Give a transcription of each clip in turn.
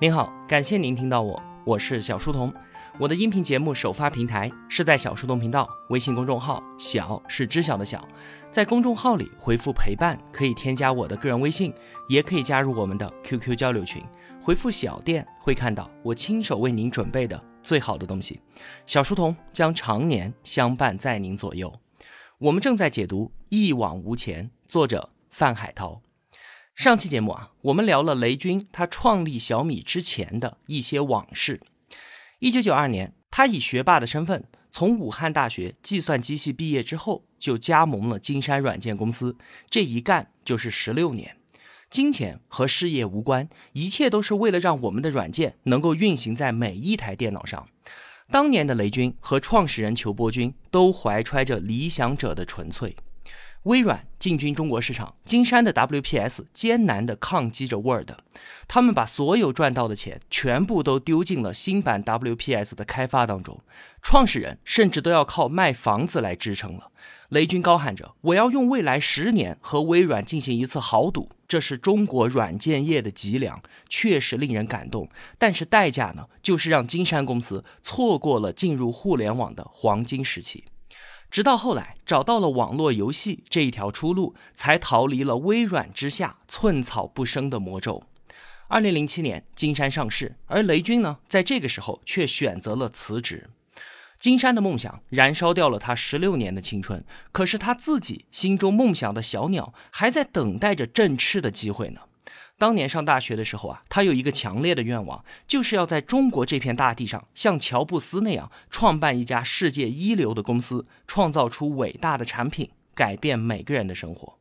您好，感谢您听到我，我是小书童。我的音频节目首发平台是在小书童频道微信公众号，小是知晓的小，在公众号里回复陪伴，可以添加我的个人微信，也可以加入我们的 QQ 交流群。回复小店会看到我亲手为您准备的最好的东西。小书童将常年相伴在您左右。我们正在解读《一往无前》，作者范海涛。上期节目啊，我们聊了雷军他创立小米之前的一些往事。一九九二年，他以学霸的身份从武汉大学计算机系毕业之后，就加盟了金山软件公司，这一干就是十六年。金钱和事业无关，一切都是为了让我们的软件能够运行在每一台电脑上。当年的雷军和创始人裘伯君都怀揣着理想者的纯粹。微软进军中国市场，金山的 WPS 艰难地抗击着 Word，他们把所有赚到的钱全部都丢进了新版 WPS 的开发当中，创始人甚至都要靠卖房子来支撑了。雷军高喊着：“我要用未来十年和微软进行一次豪赌，这是中国软件业的脊梁，确实令人感动。但是代价呢，就是让金山公司错过了进入互联网的黄金时期。”直到后来找到了网络游戏这一条出路，才逃离了微软之下寸草不生的魔咒。二零零七年，金山上市，而雷军呢，在这个时候却选择了辞职。金山的梦想燃烧掉了他十六年的青春，可是他自己心中梦想的小鸟还在等待着振翅的机会呢。当年上大学的时候啊，他有一个强烈的愿望，就是要在中国这片大地上，像乔布斯那样创办一家世界一流的公司，创造出伟大的产品，改变每个人的生活。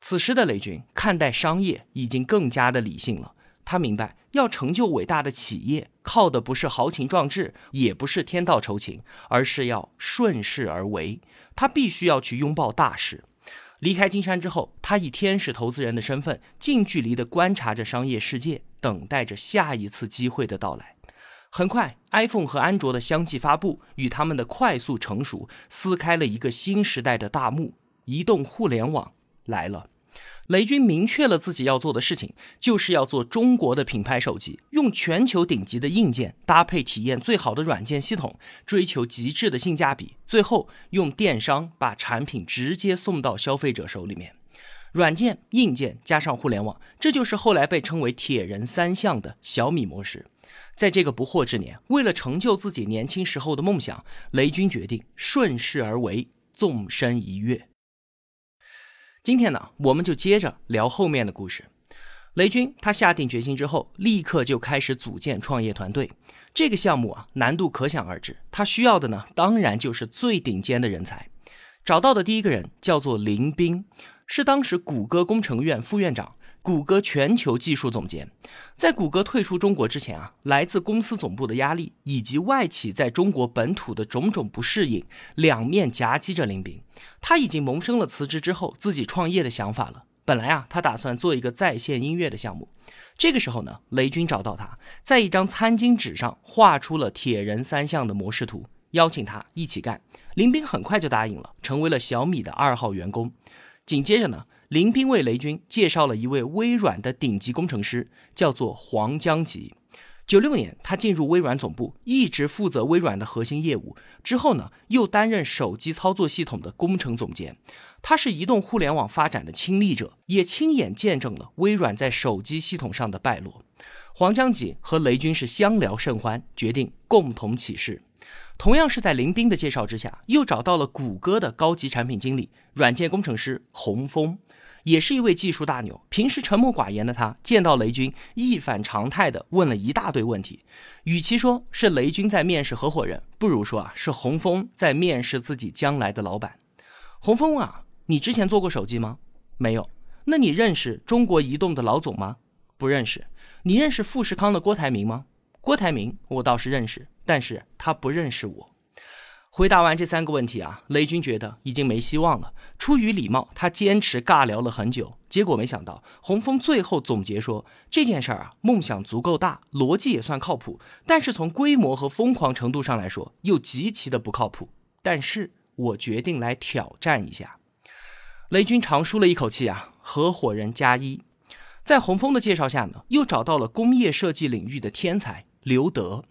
此时的雷军看待商业已经更加的理性了，他明白要成就伟大的企业，靠的不是豪情壮志，也不是天道酬勤，而是要顺势而为。他必须要去拥抱大事。离开金山之后，他以天使投资人的身份，近距离地观察着商业世界，等待着下一次机会的到来。很快，iPhone 和安卓的相继发布，与他们的快速成熟，撕开了一个新时代的大幕。移动互联网来了。雷军明确了自己要做的事情，就是要做中国的品牌手机，用全球顶级的硬件搭配体验最好的软件系统，追求极致的性价比，最后用电商把产品直接送到消费者手里面。软件、硬件加上互联网，这就是后来被称为“铁人三项”的小米模式。在这个不惑之年，为了成就自己年轻时候的梦想，雷军决定顺势而为，纵身一跃。今天呢，我们就接着聊后面的故事。雷军他下定决心之后，立刻就开始组建创业团队。这个项目啊，难度可想而知。他需要的呢，当然就是最顶尖的人才。找到的第一个人叫做林斌，是当时谷歌工程院副院长。谷歌全球技术总监，在谷歌退出中国之前啊，来自公司总部的压力以及外企在中国本土的种种不适应，两面夹击着林斌。他已经萌生了辞职之后自己创业的想法了。本来啊，他打算做一个在线音乐的项目。这个时候呢，雷军找到他，在一张餐巾纸上画出了铁人三项的模式图，邀请他一起干。林斌很快就答应了，成为了小米的二号员工。紧接着呢。林斌为雷军介绍了一位微软的顶级工程师，叫做黄江吉。九六年，他进入微软总部，一直负责微软的核心业务。之后呢，又担任手机操作系统的工程总监。他是移动互联网发展的亲历者，也亲眼见证了微软在手机系统上的败落。黄江吉和雷军是相聊甚欢，决定共同起事。同样是在林斌的介绍之下，又找到了谷歌的高级产品经理、软件工程师洪峰。也是一位技术大牛，平时沉默寡言的他，见到雷军一反常态的问了一大堆问题。与其说是雷军在面试合伙人，不如说啊是洪峰在面试自己将来的老板。洪峰啊，你之前做过手机吗？没有。那你认识中国移动的老总吗？不认识。你认识富士康的郭台铭吗？郭台铭我倒是认识，但是他不认识我。回答完这三个问题啊，雷军觉得已经没希望了。出于礼貌，他坚持尬聊了很久。结果没想到，洪峰最后总结说：“这件事儿啊，梦想足够大，逻辑也算靠谱，但是从规模和疯狂程度上来说，又极其的不靠谱。但是我决定来挑战一下。”雷军长舒了一口气啊，合伙人加一。在洪峰的介绍下呢，又找到了工业设计领域的天才刘德。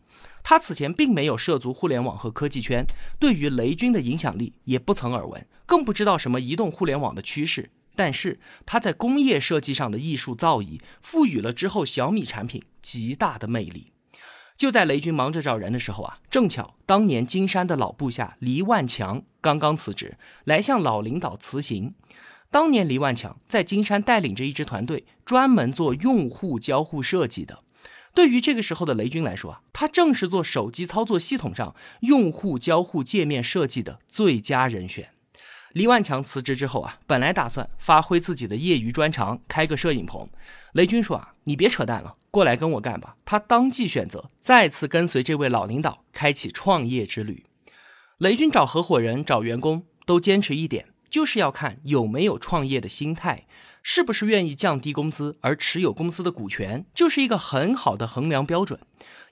他此前并没有涉足互联网和科技圈，对于雷军的影响力也不曾耳闻，更不知道什么移动互联网的趋势。但是他在工业设计上的艺术造诣，赋予了之后小米产品极大的魅力。就在雷军忙着找人的时候啊，正巧当年金山的老部下黎万强刚刚辞职，来向老领导辞行。当年黎万强在金山带领着一支团队，专门做用户交互设计的。对于这个时候的雷军来说啊，他正是做手机操作系统上用户交互界面设计的最佳人选。黎万强辞职之后啊，本来打算发挥自己的业余专长，开个摄影棚。雷军说啊，你别扯淡了，过来跟我干吧。他当即选择再次跟随这位老领导，开启创业之旅。雷军找合伙人、找员工都坚持一点，就是要看有没有创业的心态，是不是愿意降低工资而持有公司的股权，就是一个很好的衡量标准。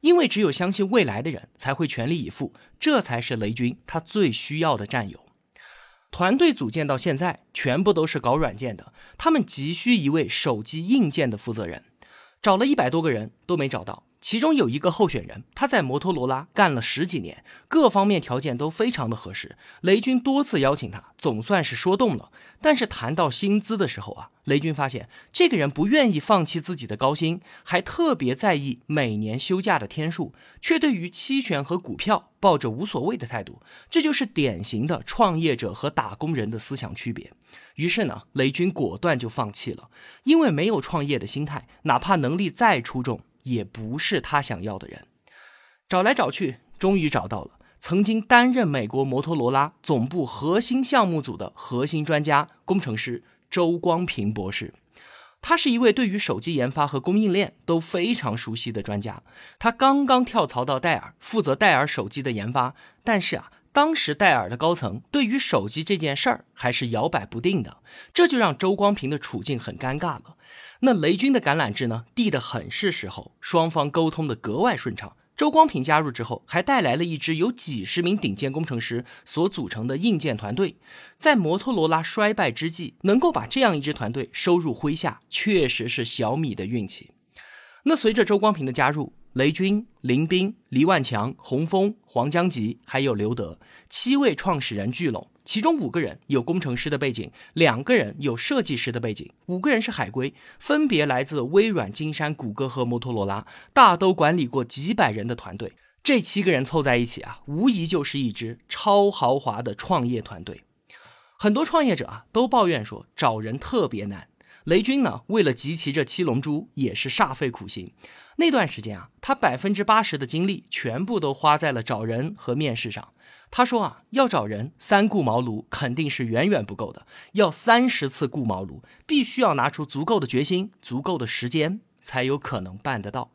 因为只有相信未来的人才会全力以赴，这才是雷军他最需要的战友。团队组建到现在，全部都是搞软件的。他们急需一位手机硬件的负责人，找了一百多个人都没找到。其中有一个候选人，他在摩托罗拉干了十几年，各方面条件都非常的合适。雷军多次邀请他，总算是说动了。但是谈到薪资的时候啊，雷军发现这个人不愿意放弃自己的高薪，还特别在意每年休假的天数，却对于期权和股票抱着无所谓的态度。这就是典型的创业者和打工人的思想区别。于是呢，雷军果断就放弃了，因为没有创业的心态，哪怕能力再出众。也不是他想要的人，找来找去，终于找到了曾经担任美国摩托罗拉总部核心项目组的核心专家工程师周光平博士。他是一位对于手机研发和供应链都非常熟悉的专家。他刚刚跳槽到戴尔，负责戴尔手机的研发。但是啊，当时戴尔的高层对于手机这件事儿还是摇摆不定的，这就让周光平的处境很尴尬了。那雷军的橄榄枝呢，递得很是时候，双方沟通的格外顺畅。周光平加入之后，还带来了一支由几十名顶尖工程师所组成的硬件团队。在摩托罗拉衰败之际，能够把这样一支团队收入麾下，确实是小米的运气。那随着周光平的加入，雷军、林斌、黎万强、洪峰、黄江吉，还有刘德七位创始人聚拢。其中五个人有工程师的背景，两个人有设计师的背景，五个人是海归，分别来自微软、金山、谷歌和摩托罗拉，大都管理过几百人的团队。这七个人凑在一起啊，无疑就是一支超豪华的创业团队。很多创业者啊都抱怨说找人特别难。雷军呢，为了集齐这七龙珠，也是煞费苦心。那段时间啊，他百分之八十的精力全部都花在了找人和面试上。他说啊，要找人三顾茅庐肯定是远远不够的，要三十次顾茅庐，必须要拿出足够的决心、足够的时间，才有可能办得到。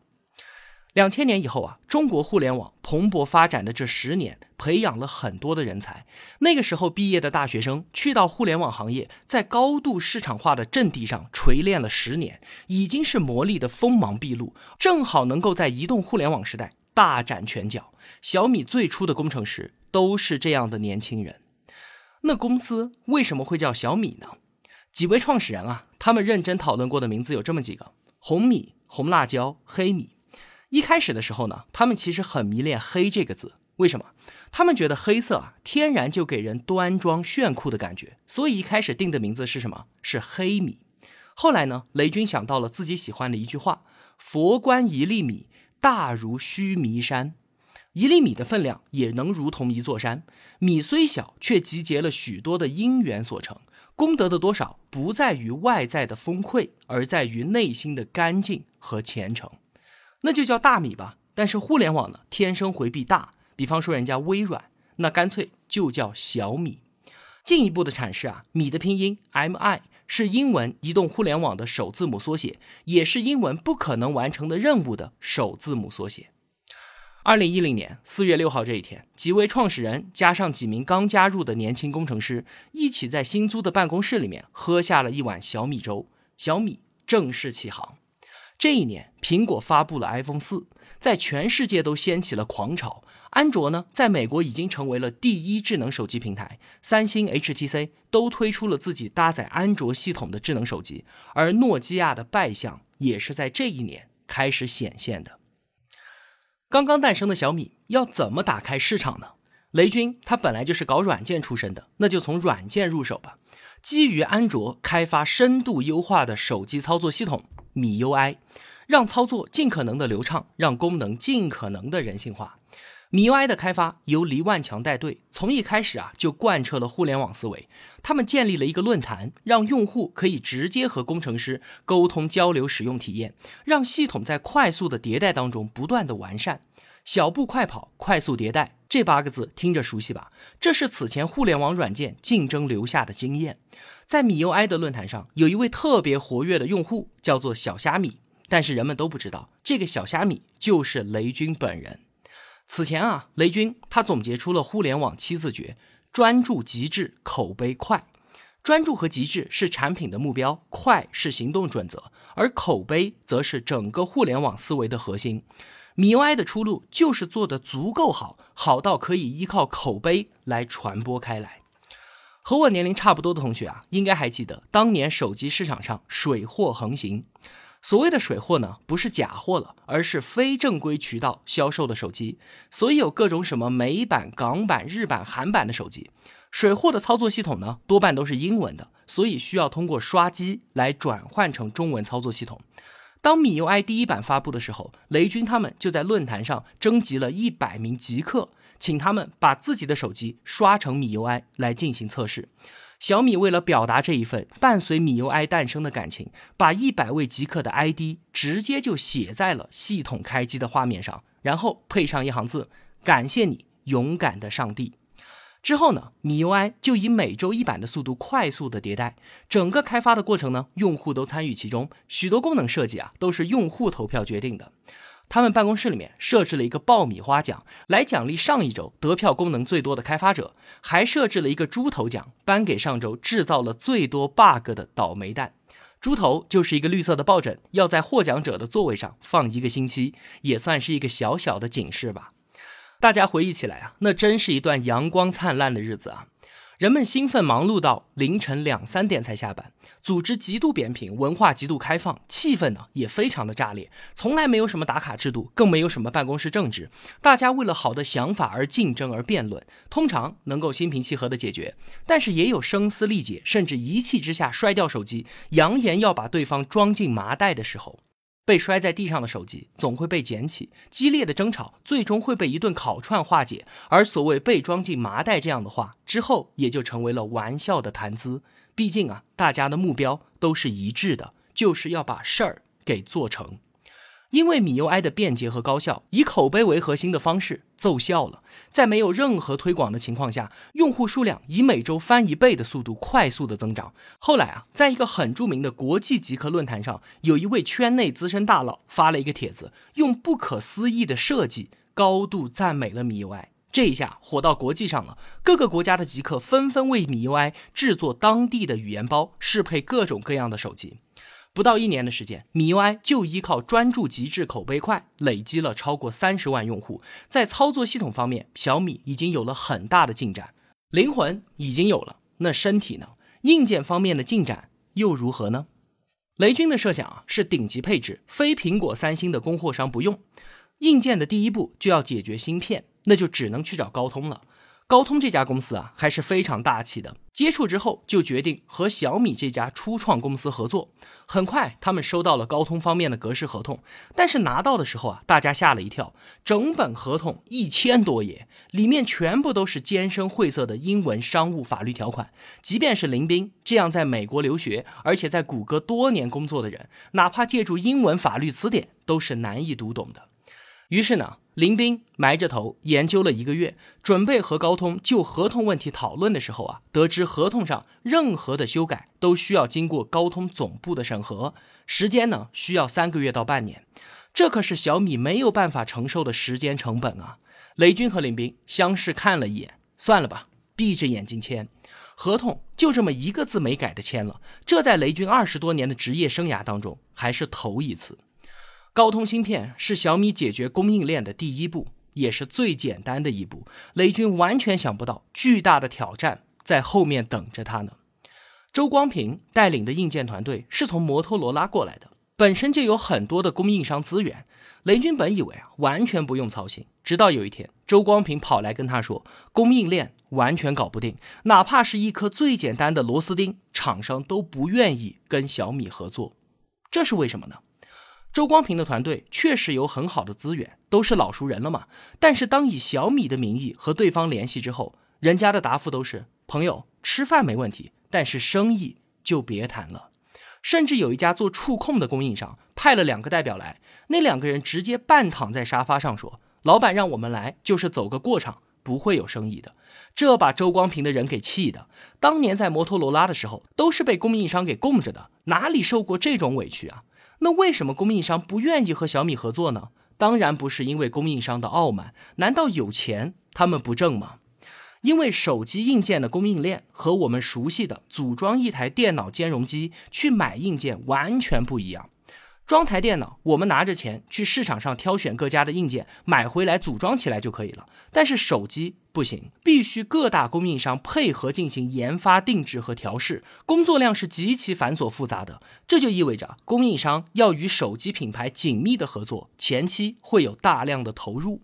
两千年以后啊，中国互联网蓬勃发展的这十年，培养了很多的人才。那个时候毕业的大学生去到互联网行业，在高度市场化的阵地上锤炼了十年，已经是磨砺的锋芒毕露，正好能够在移动互联网时代大展拳脚。小米最初的工程师。都是这样的年轻人，那公司为什么会叫小米呢？几位创始人啊，他们认真讨论过的名字有这么几个：红米、红辣椒、黑米。一开始的时候呢，他们其实很迷恋“黑”这个字，为什么？他们觉得黑色啊，天然就给人端庄炫酷的感觉，所以一开始定的名字是什么？是黑米。后来呢，雷军想到了自己喜欢的一句话：“佛观一粒米，大如须弥山。”一粒米的分量也能如同一座山，米虽小，却集结了许多的因缘所成。功德的多少，不在于外在的丰沛，而在于内心的干净和虔诚。那就叫大米吧。但是互联网呢，天生回避大。比方说人家微软，那干脆就叫小米。进一步的阐释啊，米的拼音 M I 是英文移动互联网的首字母缩写，也是英文不可能完成的任务的首字母缩写。二零一零年四月六号这一天，几位创始人加上几名刚加入的年轻工程师，一起在新租的办公室里面喝下了一碗小米粥。小米正式起航。这一年，苹果发布了 iPhone 四，在全世界都掀起了狂潮。安卓呢，在美国已经成为了第一智能手机平台，三星、HTC 都推出了自己搭载安卓系统的智能手机，而诺基亚的败相也是在这一年开始显现的。刚刚诞生的小米要怎么打开市场呢？雷军他本来就是搞软件出身的，那就从软件入手吧。基于安卓开发深度优化的手机操作系统 MIUI，让操作尽可能的流畅，让功能尽可能的人性化。MIUI 的开发由黎万强带队，从一开始啊就贯彻了互联网思维。他们建立了一个论坛，让用户可以直接和工程师沟通交流使用体验，让系统在快速的迭代当中不断的完善。小步快跑，快速迭代，这八个字听着熟悉吧？这是此前互联网软件竞争留下的经验。在米 UI 的论坛上，有一位特别活跃的用户，叫做小虾米。但是人们都不知道，这个小虾米就是雷军本人。此前啊，雷军他总结出了互联网七字诀：专注、极致、口碑、快。专注和极致是产品的目标，快是行动准则，而口碑则是整个互联网思维的核心。米 UI 的出路就是做得足够好，好到可以依靠口碑来传播开来。和我年龄差不多的同学啊，应该还记得当年手机市场上水货横行。所谓的水货呢，不是假货了，而是非正规渠道销售的手机。所以有各种什么美版、港版、日版、韩版的手机。水货的操作系统呢，多半都是英文的，所以需要通过刷机来转换成中文操作系统。当米 UI 第一版发布的时候，雷军他们就在论坛上征集了一百名极客，请他们把自己的手机刷成米 UI 来进行测试。小米为了表达这一份伴随米 UI 诞生的感情，把一百位极客的 ID 直接就写在了系统开机的画面上，然后配上一行字：“感谢你，勇敢的上帝。”之后呢，米 UI 就以每周一版的速度快速的迭代，整个开发的过程呢，用户都参与其中，许多功能设计啊都是用户投票决定的。他们办公室里面设置了一个爆米花奖，来奖励上一周得票功能最多的开发者，还设置了一个猪头奖，颁给上周制造了最多 bug 的倒霉蛋。猪头就是一个绿色的抱枕，要在获奖者的座位上放一个星期，也算是一个小小的警示吧。大家回忆起来啊，那真是一段阳光灿烂的日子啊！人们兴奋忙碌到凌晨两三点才下班，组织极度扁平，文化极度开放，气氛呢也非常的炸裂。从来没有什么打卡制度，更没有什么办公室政治，大家为了好的想法而竞争而辩论，通常能够心平气和的解决。但是也有声嘶力竭，甚至一气之下摔掉手机，扬言要把对方装进麻袋的时候。被摔在地上的手机总会被捡起，激烈的争吵最终会被一顿烤串化解。而所谓被装进麻袋这样的话，之后也就成为了玩笑的谈资。毕竟啊，大家的目标都是一致的，就是要把事儿给做成。因为米 UI 的便捷和高效，以口碑为核心的方式奏效了。在没有任何推广的情况下，用户数量以每周翻一倍的速度快速的增长。后来啊，在一个很著名的国际极客论坛上，有一位圈内资深大佬发了一个帖子，用不可思议的设计高度赞美了米 UI。这一下火到国际上了，各个国家的极客纷纷为米 UI 制作当地的语言包，适配各种各样的手机。不到一年的时间，米 UI 就依靠专注、极致、口碑快，累积了超过三十万用户。在操作系统方面，小米已经有了很大的进展，灵魂已经有了，那身体呢？硬件方面的进展又如何呢？雷军的设想啊，是顶级配置，非苹果、三星的供货商不用。硬件的第一步就要解决芯片，那就只能去找高通了。高通这家公司啊，还是非常大气的。接触之后，就决定和小米这家初创公司合作。很快，他们收到了高通方面的格式合同，但是拿到的时候啊，大家吓了一跳。整本合同一千多页，里面全部都是艰深晦涩的英文商务法律条款。即便是林斌这样在美国留学，而且在谷歌多年工作的人，哪怕借助英文法律词典，都是难以读懂的。于是呢。林斌埋着头研究了一个月，准备和高通就合同问题讨论的时候啊，得知合同上任何的修改都需要经过高通总部的审核，时间呢需要三个月到半年，这可是小米没有办法承受的时间成本啊！雷军和林斌相视看了一眼，算了吧，闭着眼睛签合同，就这么一个字没改的签了，这在雷军二十多年的职业生涯当中还是头一次。高通芯片是小米解决供应链的第一步，也是最简单的一步。雷军完全想不到，巨大的挑战在后面等着他呢。周光平带领的硬件团队是从摩托罗拉过来的，本身就有很多的供应商资源。雷军本以为啊，完全不用操心。直到有一天，周光平跑来跟他说，供应链完全搞不定，哪怕是一颗最简单的螺丝钉，厂商都不愿意跟小米合作。这是为什么呢？周光平的团队确实有很好的资源，都是老熟人了嘛。但是当以小米的名义和对方联系之后，人家的答复都是：朋友吃饭没问题，但是生意就别谈了。甚至有一家做触控的供应商派了两个代表来，那两个人直接半躺在沙发上说：“老板让我们来，就是走个过场，不会有生意的。”这把周光平的人给气的。当年在摩托罗拉的时候，都是被供应商给供着的，哪里受过这种委屈啊？那为什么供应商不愿意和小米合作呢？当然不是因为供应商的傲慢，难道有钱他们不挣吗？因为手机硬件的供应链和我们熟悉的组装一台电脑兼容机去买硬件完全不一样。装台电脑，我们拿着钱去市场上挑选各家的硬件，买回来组装起来就可以了。但是手机不行，必须各大供应商配合进行研发、定制和调试，工作量是极其繁琐复杂的。这就意味着供应商要与手机品牌紧密的合作，前期会有大量的投入。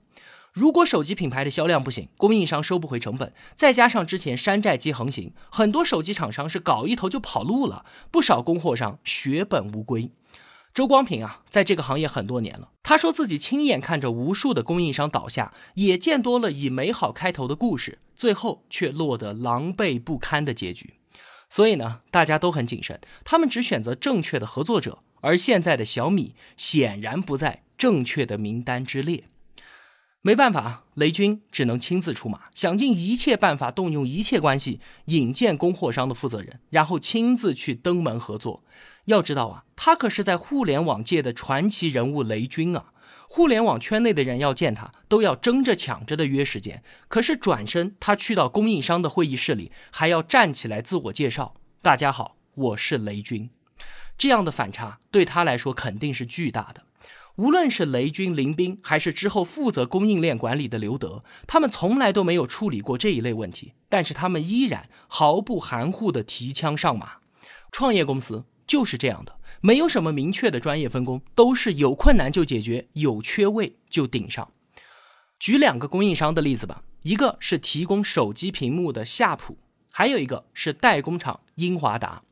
如果手机品牌的销量不行，供应商收不回成本，再加上之前山寨机横行，很多手机厂商是搞一头就跑路了，不少供货商血本无归。周光平啊，在这个行业很多年了。他说自己亲眼看着无数的供应商倒下，也见多了以美好开头的故事，最后却落得狼狈不堪的结局。所以呢，大家都很谨慎，他们只选择正确的合作者。而现在的小米显然不在正确的名单之列。没办法，雷军只能亲自出马，想尽一切办法，动用一切关系引荐供货商的负责人，然后亲自去登门合作。要知道啊，他可是在互联网界的传奇人物雷军啊！互联网圈内的人要见他，都要争着抢着的约时间。可是转身他去到供应商的会议室里，还要站起来自我介绍：“大家好，我是雷军。”这样的反差对他来说肯定是巨大的。无论是雷军、林斌，还是之后负责供应链管理的刘德，他们从来都没有处理过这一类问题，但是他们依然毫不含糊地提枪上马。创业公司就是这样的，没有什么明确的专业分工，都是有困难就解决，有缺位就顶上。举两个供应商的例子吧，一个是提供手机屏幕的夏普，还有一个是代工厂英华达。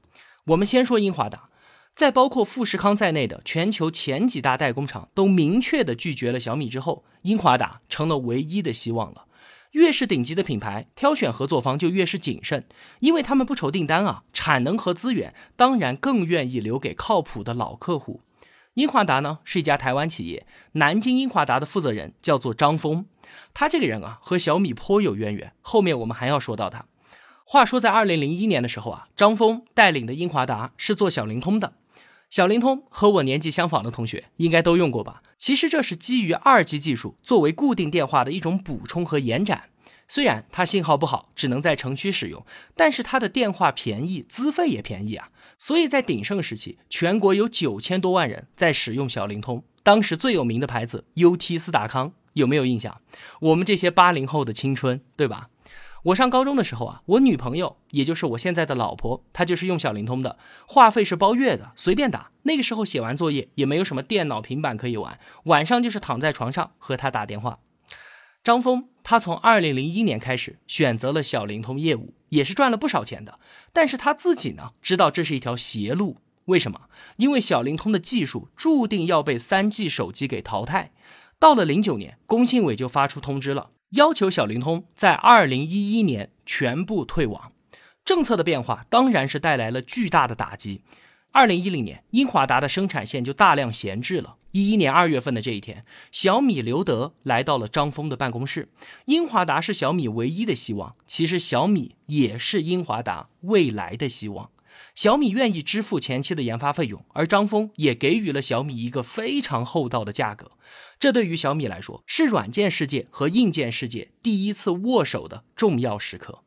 我们先说英华达。在包括富士康在内的全球前几大代工厂都明确的拒绝了小米之后，英华达成了唯一的希望了。越是顶级的品牌，挑选合作方就越是谨慎，因为他们不愁订单啊，产能和资源当然更愿意留给靠谱的老客户。英华达呢是一家台湾企业，南京英华达的负责人叫做张峰，他这个人啊和小米颇有渊源，后面我们还要说到他。话说在二零零一年的时候啊，张峰带领的英华达是做小灵通的。小灵通和我年纪相仿的同学应该都用过吧？其实这是基于二 G 技术作为固定电话的一种补充和延展。虽然它信号不好，只能在城区使用，但是它的电话便宜，资费也便宜啊。所以在鼎盛时期，全国有九千多万人在使用小灵通。当时最有名的牌子 UT 斯达康有没有印象？我们这些八零后的青春，对吧？我上高中的时候啊，我女朋友，也就是我现在的老婆，她就是用小灵通的，话费是包月的，随便打。那个时候写完作业也没有什么电脑、平板可以玩，晚上就是躺在床上和她打电话。张峰他从二零零一年开始选择了小灵通业务，也是赚了不少钱的。但是他自己呢，知道这是一条邪路。为什么？因为小灵通的技术注定要被三 G 手机给淘汰。到了零九年，工信委就发出通知了。要求小灵通在二零一一年全部退网，政策的变化当然是带来了巨大的打击。二零一零年，英华达的生产线就大量闲置了。一一年二月份的这一天，小米刘德来到了张峰的办公室。英华达是小米唯一的希望，其实小米也是英华达未来的希望。小米愿意支付前期的研发费用，而张峰也给予了小米一个非常厚道的价格。这对于小米来说，是软件世界和硬件世界第一次握手的重要时刻。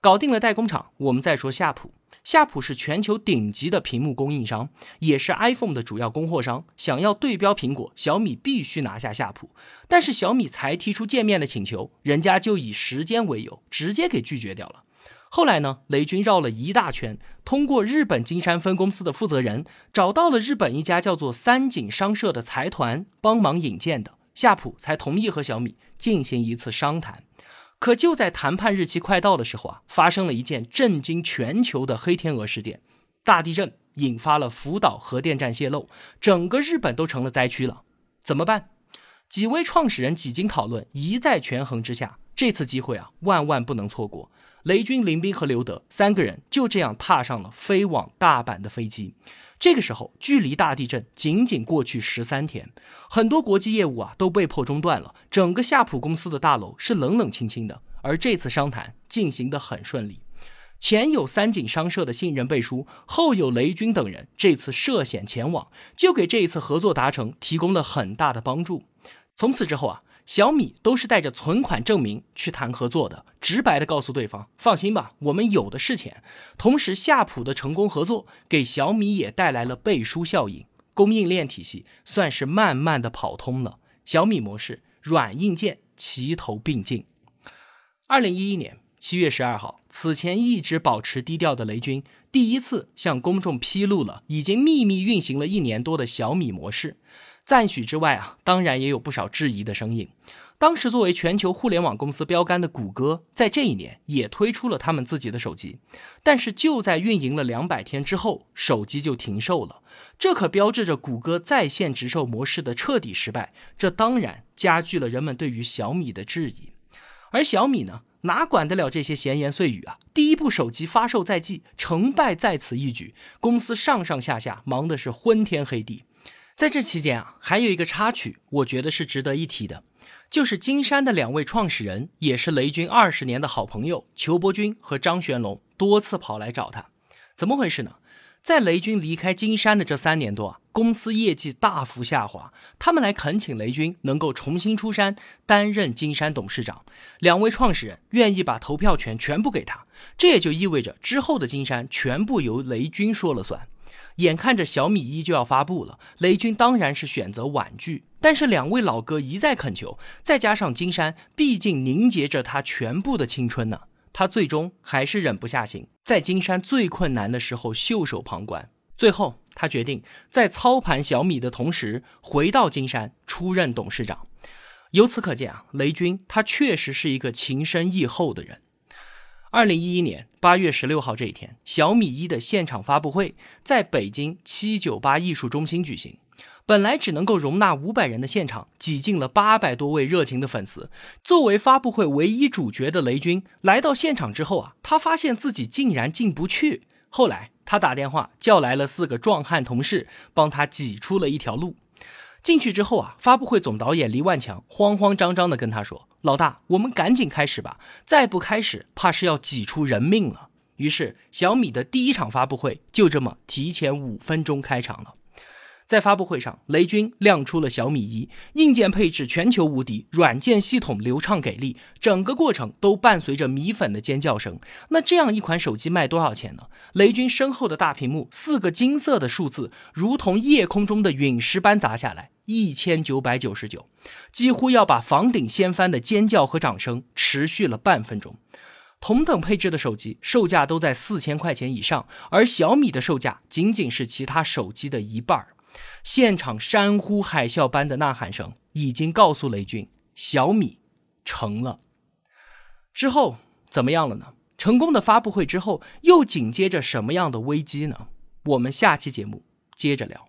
搞定了代工厂，我们再说夏普。夏普是全球顶级的屏幕供应商，也是 iPhone 的主要供货商。想要对标苹果，小米必须拿下夏普。但是小米才提出见面的请求，人家就以时间为由，直接给拒绝掉了。后来呢，雷军绕了一大圈，通过日本金山分公司的负责人，找到了日本一家叫做三井商社的财团，帮忙引荐的夏普，才同意和小米进行一次商谈。可就在谈判日期快到的时候啊，发生了一件震惊全球的黑天鹅事件，大地震引发了福岛核电站泄漏，整个日本都成了灾区了。怎么办？几位创始人几经讨论，一再权衡之下，这次机会啊，万万不能错过。雷军、林斌和刘德三个人就这样踏上了飞往大阪的飞机。这个时候，距离大地震仅仅过去十三天，很多国际业务啊都被迫中断了。整个夏普公司的大楼是冷冷清清的，而这次商谈进行得很顺利。前有三井商社的信任背书，后有雷军等人这次涉险前往，就给这一次合作达成提供了很大的帮助。从此之后啊。小米都是带着存款证明去谈合作的，直白的告诉对方，放心吧，我们有的是钱。同时，夏普的成功合作给小米也带来了背书效应，供应链体系算是慢慢的跑通了。小米模式软硬件齐头并进。二零一一年七月十二号，此前一直保持低调的雷军第一次向公众披露了已经秘密运行了一年多的小米模式。赞许之外啊，当然也有不少质疑的声音。当时作为全球互联网公司标杆的谷歌，在这一年也推出了他们自己的手机，但是就在运营了两百天之后，手机就停售了。这可标志着谷歌在线直售模式的彻底失败。这当然加剧了人们对于小米的质疑。而小米呢，哪管得了这些闲言碎语啊？第一部手机发售在即，成败在此一举，公司上上下下忙的是昏天黑地。在这期间啊，还有一个插曲，我觉得是值得一提的，就是金山的两位创始人，也是雷军二十年的好朋友裘伯君和张玄龙，多次跑来找他，怎么回事呢？在雷军离开金山的这三年多啊，公司业绩大幅下滑，他们来恳请雷军能够重新出山担任金山董事长，两位创始人愿意把投票权全部给他，这也就意味着之后的金山全部由雷军说了算。眼看着小米一就要发布了，雷军当然是选择婉拒。但是两位老哥一再恳求，再加上金山毕竟凝结着他全部的青春呢，他最终还是忍不下心，在金山最困难的时候袖手旁观。最后，他决定在操盘小米的同时，回到金山出任董事长。由此可见啊，雷军他确实是一个情深义厚的人。二零一一年八月十六号这一天，小米一的现场发布会在北京七九八艺术中心举行。本来只能够容纳五百人的现场，挤进了八百多位热情的粉丝。作为发布会唯一主角的雷军来到现场之后啊，他发现自己竟然进不去。后来他打电话叫来了四个壮汉同事，帮他挤出了一条路。进去之后啊，发布会总导演黎万强慌慌张张地跟他说：“老大，我们赶紧开始吧，再不开始，怕是要挤出人命了。”于是，小米的第一场发布会就这么提前五分钟开场了。在发布会上，雷军亮出了小米一，硬件配置全球无敌，软件系统流畅给力，整个过程都伴随着米粉的尖叫声。那这样一款手机卖多少钱呢？雷军身后的大屏幕，四个金色的数字如同夜空中的陨石般砸下来，一千九百九十九，几乎要把房顶掀翻的尖叫和掌声持续了半分钟。同等配置的手机售价都在四千块钱以上，而小米的售价仅仅是其他手机的一半儿。现场山呼海啸般的呐喊声已经告诉雷军，小米成了。之后怎么样了呢？成功的发布会之后，又紧接着什么样的危机呢？我们下期节目接着聊。